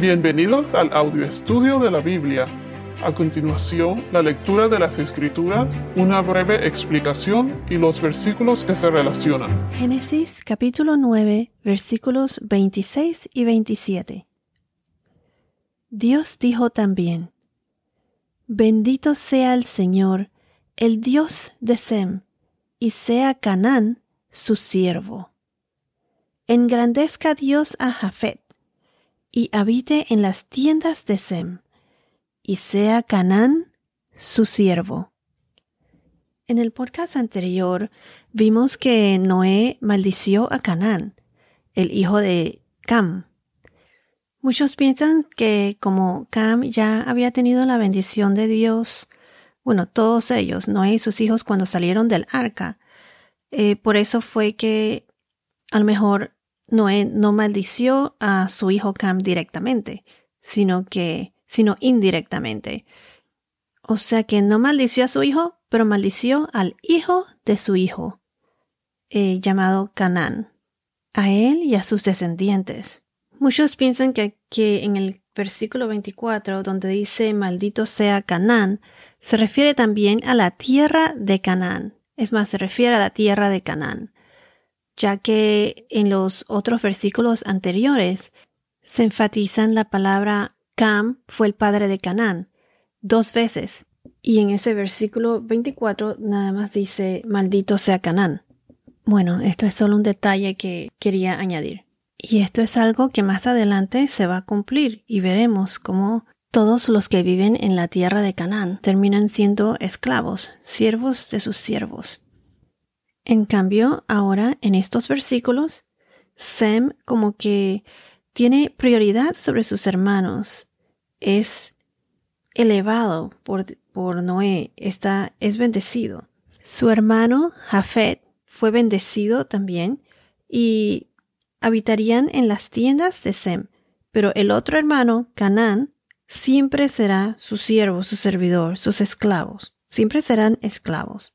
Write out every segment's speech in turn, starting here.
Bienvenidos al audio estudio de la Biblia. A continuación, la lectura de las Escrituras, una breve explicación y los versículos que se relacionan. Génesis capítulo 9 versículos 26 y 27. Dios dijo también, Bendito sea el Señor, el Dios de Sem, y sea Canaán su siervo. Engrandezca Dios a Jafet y habite en las tiendas de Sem, y sea Canaán su siervo. En el podcast anterior vimos que Noé maldició a Canaán, el hijo de Cam. Muchos piensan que como Cam ya había tenido la bendición de Dios, bueno, todos ellos, Noé y sus hijos cuando salieron del arca, eh, por eso fue que a lo mejor Noé no maldició a su hijo Cam directamente, sino que, sino indirectamente. O sea que no maldició a su hijo, pero maldició al hijo de su hijo, eh, llamado Canaán, a él y a sus descendientes. Muchos piensan que, que en el versículo 24, donde dice maldito sea Canaán, se refiere también a la tierra de Canaán. Es más, se refiere a la tierra de Canaán ya que en los otros versículos anteriores se enfatizan la palabra Cam fue el padre de Canaán dos veces. Y en ese versículo 24 nada más dice maldito sea Canaán. Bueno, esto es solo un detalle que quería añadir. Y esto es algo que más adelante se va a cumplir y veremos cómo todos los que viven en la tierra de Canaán terminan siendo esclavos, siervos de sus siervos. En cambio, ahora en estos versículos, Sem como que tiene prioridad sobre sus hermanos. Es elevado por, por Noé, está, es bendecido. Su hermano Jafet fue bendecido también y habitarían en las tiendas de Sem. Pero el otro hermano, Canaán, siempre será su siervo, su servidor, sus esclavos. Siempre serán esclavos.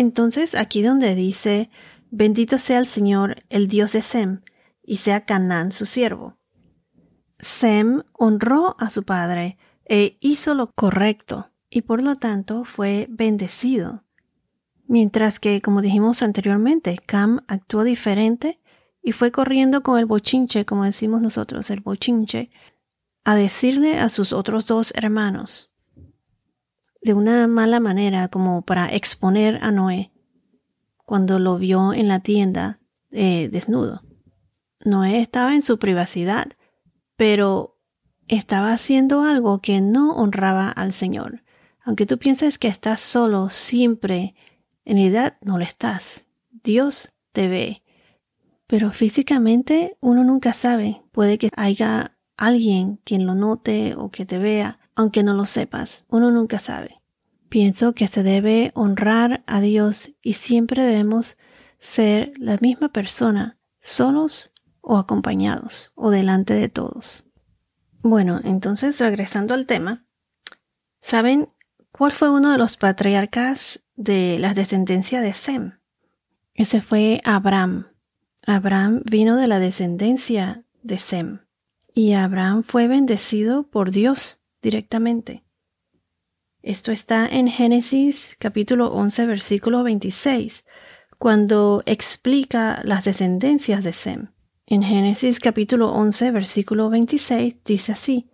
Entonces, aquí donde dice, bendito sea el Señor, el Dios de Sem, y sea Canaán su siervo. Sem honró a su padre e hizo lo correcto, y por lo tanto fue bendecido. Mientras que, como dijimos anteriormente, Cam actuó diferente y fue corriendo con el bochinche, como decimos nosotros, el bochinche, a decirle a sus otros dos hermanos, de una mala manera como para exponer a Noé cuando lo vio en la tienda eh, desnudo. Noé estaba en su privacidad, pero estaba haciendo algo que no honraba al Señor. Aunque tú pienses que estás solo siempre, en realidad no lo estás. Dios te ve. Pero físicamente uno nunca sabe. Puede que haya alguien quien lo note o que te vea aunque no lo sepas, uno nunca sabe. Pienso que se debe honrar a Dios y siempre debemos ser la misma persona, solos o acompañados o delante de todos. Bueno, entonces regresando al tema, ¿saben cuál fue uno de los patriarcas de la descendencia de Sem? Ese fue Abraham. Abraham vino de la descendencia de Sem y Abraham fue bendecido por Dios directamente. Esto está en Génesis capítulo 11 versículo 26, cuando explica las descendencias de Sem. En Génesis capítulo 11 versículo 26 dice así,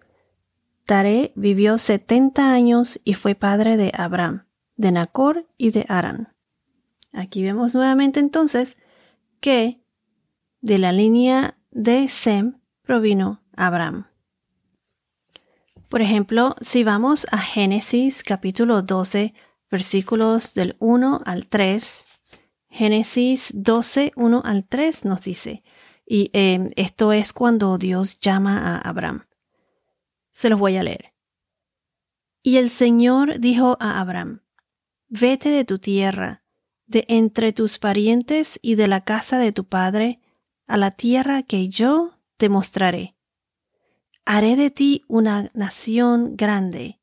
Tare vivió setenta años y fue padre de Abraham, de Nacor y de Aran. Aquí vemos nuevamente entonces que de la línea de Sem provino Abraham. Por ejemplo, si vamos a Génesis capítulo 12, versículos del 1 al 3, Génesis 12, 1 al 3 nos dice, y em, esto es cuando Dios llama a Abraham. Se los voy a leer. Y el Señor dijo a Abraham, Vete de tu tierra, de entre tus parientes y de la casa de tu padre, a la tierra que yo te mostraré haré de ti una nación grande,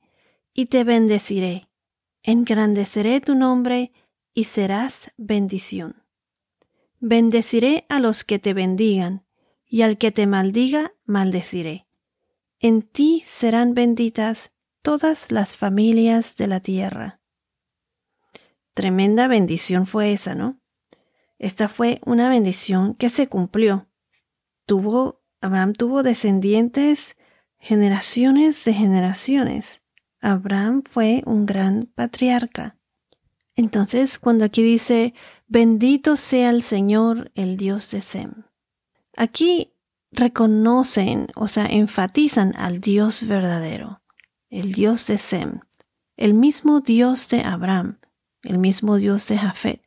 y te bendeciré, engrandeceré tu nombre, y serás bendición. Bendeciré a los que te bendigan, y al que te maldiga, maldeciré. En ti serán benditas todas las familias de la tierra. Tremenda bendición fue esa, ¿no? Esta fue una bendición que se cumplió. Tuvo, Abraham tuvo descendientes generaciones de generaciones. Abraham fue un gran patriarca. Entonces, cuando aquí dice, bendito sea el Señor, el Dios de Sem. Aquí reconocen, o sea, enfatizan al Dios verdadero, el Dios de Sem, el mismo Dios de Abraham, el mismo Dios de Jafet.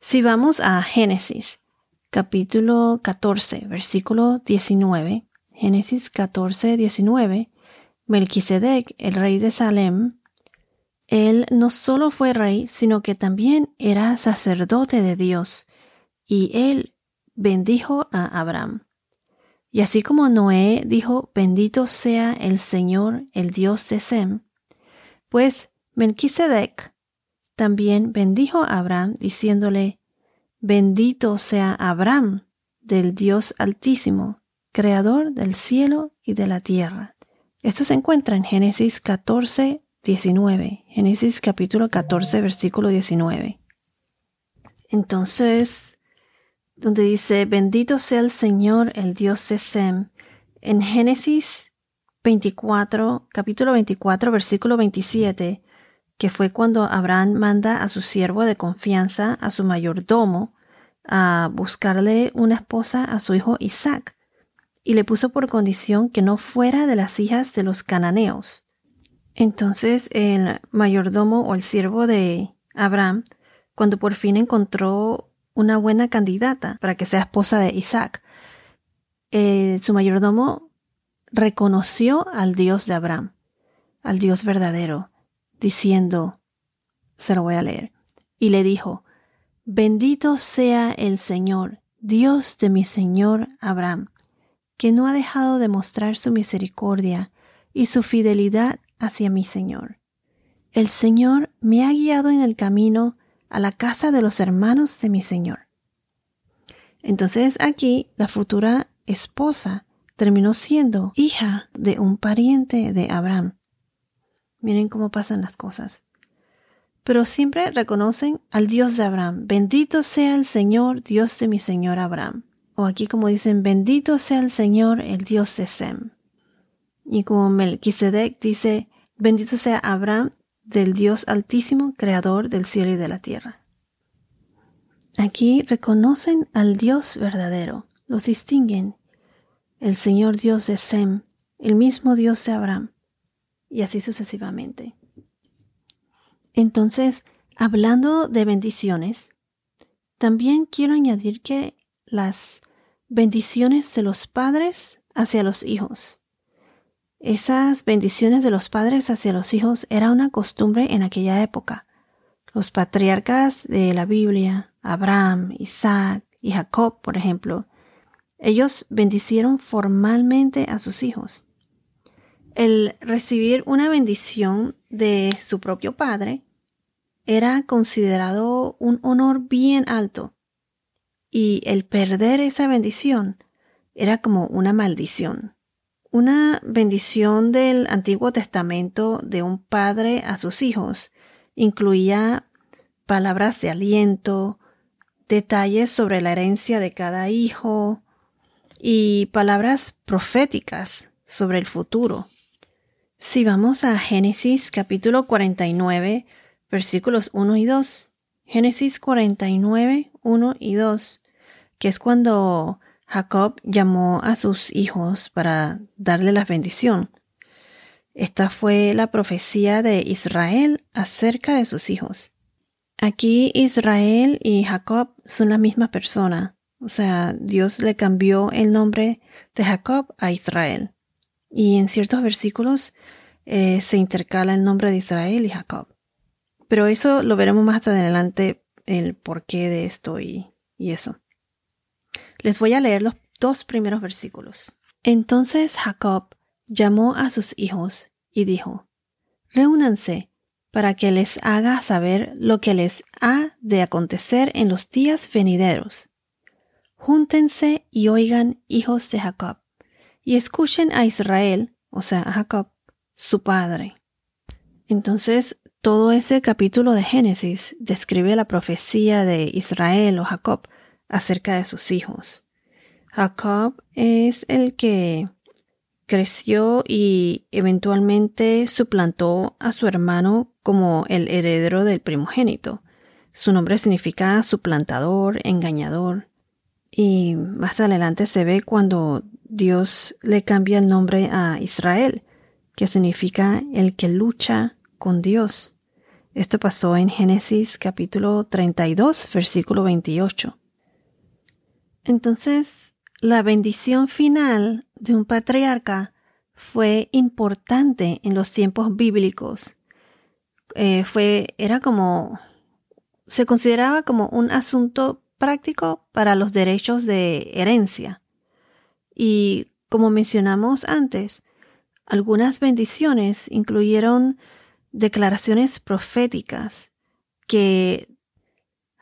Si vamos a Génesis, capítulo 14, versículo 19, Génesis 14, 19, Melquisedec, el rey de Salem, él no solo fue rey, sino que también era sacerdote de Dios, y él bendijo a Abraham. Y así como Noé dijo, bendito sea el Señor, el Dios de Sem, pues Melquisedec también bendijo a Abraham, diciéndole, bendito sea Abraham del Dios Altísimo, creador del cielo y de la tierra. Esto se encuentra en Génesis 14, 19. Génesis capítulo 14, versículo 19. Entonces, donde dice, bendito sea el Señor, el Dios de Sem, en Génesis 24, capítulo 24, versículo 27, que fue cuando Abraham manda a su siervo de confianza, a su mayordomo, a buscarle una esposa a su hijo Isaac y le puso por condición que no fuera de las hijas de los cananeos. Entonces el mayordomo o el siervo de Abraham, cuando por fin encontró una buena candidata para que sea esposa de Isaac, eh, su mayordomo reconoció al Dios de Abraham, al Dios verdadero, diciendo, se lo voy a leer, y le dijo, Bendito sea el Señor, Dios de mi Señor Abraham, que no ha dejado de mostrar su misericordia y su fidelidad hacia mi Señor. El Señor me ha guiado en el camino a la casa de los hermanos de mi Señor. Entonces aquí la futura esposa terminó siendo hija de un pariente de Abraham. Miren cómo pasan las cosas. Pero siempre reconocen al Dios de Abraham. Bendito sea el Señor, Dios de mi Señor Abraham. O aquí como dicen, bendito sea el Señor, el Dios de Sem. Y como Melquisedec dice, bendito sea Abraham del Dios altísimo, creador del cielo y de la tierra. Aquí reconocen al Dios verdadero, los distinguen. El Señor Dios de Sem, el mismo Dios de Abraham, y así sucesivamente. Entonces, hablando de bendiciones, también quiero añadir que las bendiciones de los padres hacia los hijos. Esas bendiciones de los padres hacia los hijos era una costumbre en aquella época. Los patriarcas de la Biblia, Abraham, Isaac y Jacob, por ejemplo, ellos bendicieron formalmente a sus hijos. El recibir una bendición de su propio padre era considerado un honor bien alto y el perder esa bendición era como una maldición. Una bendición del Antiguo Testamento de un padre a sus hijos incluía palabras de aliento, detalles sobre la herencia de cada hijo y palabras proféticas sobre el futuro. Si vamos a Génesis capítulo 49, versículos 1 y 2, Génesis 49, 1 y 2, que es cuando Jacob llamó a sus hijos para darle la bendición. Esta fue la profecía de Israel acerca de sus hijos. Aquí Israel y Jacob son la misma persona, o sea, Dios le cambió el nombre de Jacob a Israel. Y en ciertos versículos eh, se intercala el nombre de Israel y Jacob. Pero eso lo veremos más adelante, el porqué de esto y, y eso. Les voy a leer los dos primeros versículos. Entonces Jacob llamó a sus hijos y dijo, Reúnanse para que les haga saber lo que les ha de acontecer en los días venideros. Júntense y oigan, hijos de Jacob, y escuchen a Israel, o sea, a Jacob, su padre. Entonces, todo ese capítulo de Génesis describe la profecía de Israel o Jacob acerca de sus hijos. Jacob es el que creció y eventualmente suplantó a su hermano como el heredero del primogénito. Su nombre significa suplantador, engañador. Y más adelante se ve cuando Dios le cambia el nombre a Israel, que significa el que lucha con Dios. Esto pasó en Génesis capítulo 32, versículo 28. Entonces, la bendición final de un patriarca fue importante en los tiempos bíblicos. Eh, fue, era como, se consideraba como un asunto práctico para los derechos de herencia. Y como mencionamos antes, algunas bendiciones incluyeron declaraciones proféticas que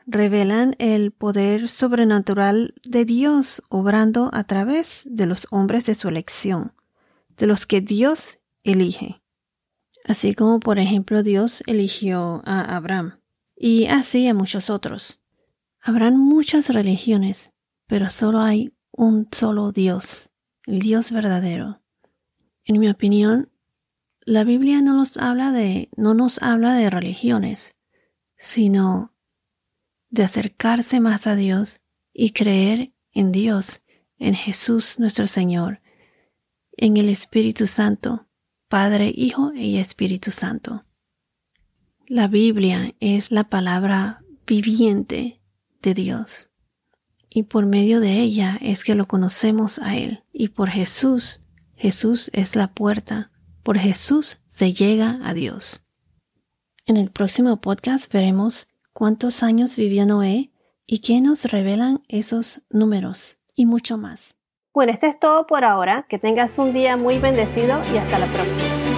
revelan el poder sobrenatural de Dios obrando a través de los hombres de su elección, de los que Dios elige. Así como por ejemplo Dios eligió a Abraham y así a muchos otros. Habrán muchas religiones, pero solo hay un solo Dios, el Dios verdadero. En mi opinión, la Biblia no nos habla de, no nos habla de religiones, sino de acercarse más a Dios y creer en Dios, en Jesús nuestro Señor, en el Espíritu Santo, Padre, Hijo y Espíritu Santo. La Biblia es la palabra viviente de Dios y por medio de ella es que lo conocemos a Él y por Jesús, Jesús es la puerta, por Jesús se llega a Dios. En el próximo podcast veremos cuántos años vivió Noé y qué nos revelan esos números y mucho más. Bueno, esto es todo por ahora. Que tengas un día muy bendecido y hasta la próxima.